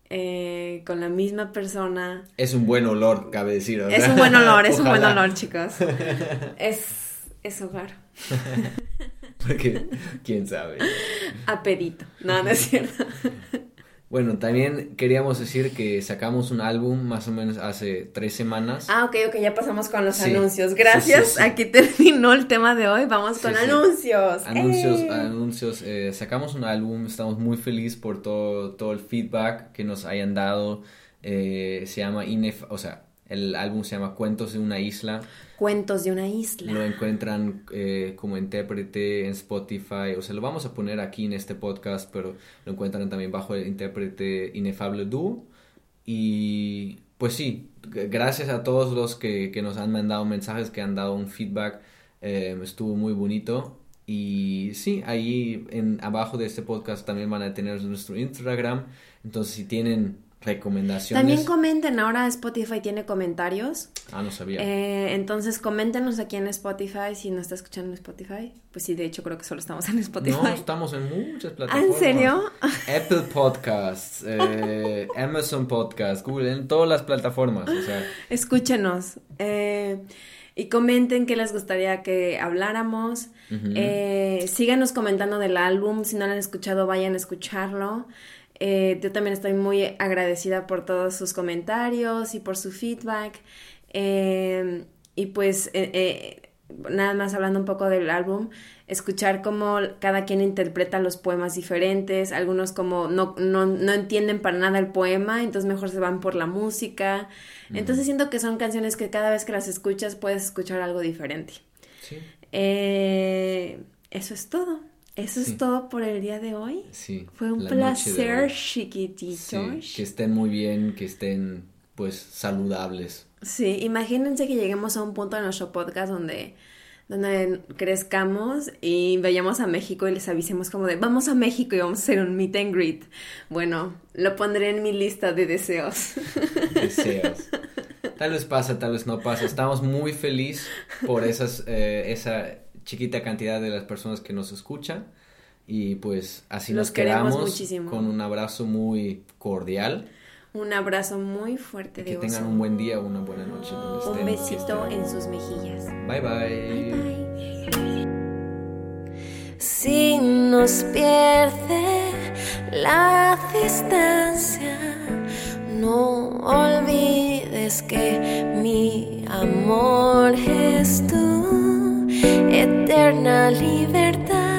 eh, con la misma persona. Es un buen olor, cabe decir. Es un buen olor, es un buen olor, chicos. Es, es hogar. Porque, quién sabe. A pedito. No, no es cierto. Bueno, también queríamos decir que sacamos un álbum más o menos hace tres semanas. Ah, ok, ok, ya pasamos con los anuncios. Gracias, aquí terminó el tema de hoy. Vamos con anuncios. Anuncios, anuncios. Eh, sacamos un álbum, estamos muy felices por todo, todo el feedback que nos hayan dado. Eh, se llama Inef, o sea, el álbum se llama Cuentos de una isla. Cuentos de una isla. Lo encuentran eh, como intérprete en Spotify. O sea, lo vamos a poner aquí en este podcast, pero lo encuentran también bajo el intérprete Inefable Du. Y pues sí, gracias a todos los que, que, nos han mandado mensajes, que han dado un feedback. Eh, estuvo muy bonito. Y sí, ahí en, abajo de este podcast también van a tener nuestro Instagram. Entonces, si tienen recomendaciones. También comenten, ahora Spotify tiene comentarios. Ah, no sabía. Eh, entonces coméntenos aquí en Spotify si no está escuchando en Spotify. Pues sí, de hecho creo que solo estamos en Spotify. No, estamos en muchas plataformas. ¿En serio? Apple Podcasts, eh, Amazon Podcasts, Google, en todas las plataformas. O sea. Escúchenos. Eh, y comenten qué les gustaría que habláramos. síganos comentando del álbum. Si no lo han escuchado, vayan a escucharlo. Eh, yo también estoy muy agradecida por todos sus comentarios y por su feedback. Eh, y pues eh, nada más hablando un poco del álbum, escuchar cómo cada quien interpreta los poemas diferentes, algunos como no, no, no entienden para nada el poema, entonces mejor se van por la música. Entonces siento que son canciones que cada vez que las escuchas puedes escuchar algo diferente. Sí. eso es todo. Eso es todo por el día de hoy. Sí. Fue un placer, chiquititos. que estén muy bien, que estén pues saludables. Sí, imagínense que lleguemos a un punto de nuestro podcast donde, donde crezcamos y vayamos a México y les avisemos como de vamos a México y vamos a hacer un meet and greet. Bueno, lo pondré en mi lista de deseos. Deseos. Tal vez pasa, tal vez no pasa. Estamos muy felices por esas, eh, esa chiquita cantidad de las personas que nos escuchan. Y pues así nos quedamos con un abrazo muy cordial. Un abrazo muy fuerte de Que tengan un buen día o una buena noche. un besito en sus mejillas. Bye bye. Bye bye. Si nos pierde la distancia, no olvides que mi amor es tú eterna libertad.